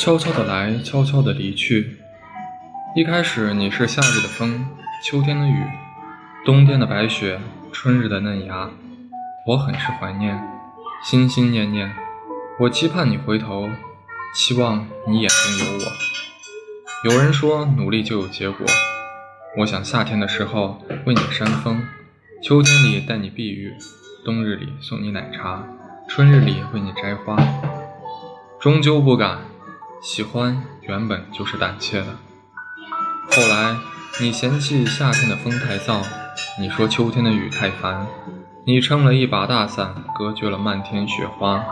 悄悄的来，悄悄的离去。一开始你是夏日的风，秋天的雨，冬天的白雪，春日的嫩芽。我很是怀念，心心念念。我期盼你回头，期望你眼中有我。有人说努力就有结果，我想夏天的时候为你扇风，秋天里带你避雨，冬日里送你奶茶，春日里为你摘花。终究不敢。喜欢原本就是胆怯的。后来你嫌弃夏天的风太燥，你说秋天的雨太烦，你撑了一把大伞，隔绝了漫天雪花。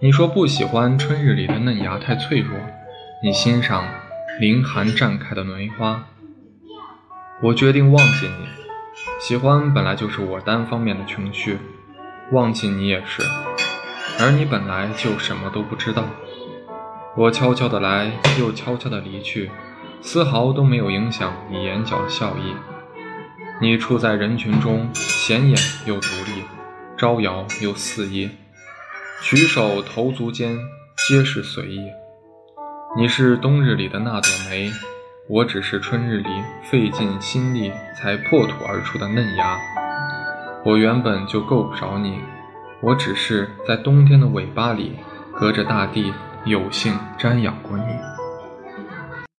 你说不喜欢春日里的嫩芽太脆弱，你欣赏凌寒绽开的梅花。我决定忘记你，喜欢本来就是我单方面的情绪，忘记你也是，而你本来就什么都不知道。我悄悄的来，又悄悄的离去，丝毫都没有影响你眼角的笑意。你处在人群中，显眼又独立，招摇又肆意，举手投足间皆是随意。你是冬日里的那朵梅，我只是春日里费尽心力才破土而出的嫩芽。我原本就够不着你，我只是在冬天的尾巴里，隔着大地。有幸瞻仰过你。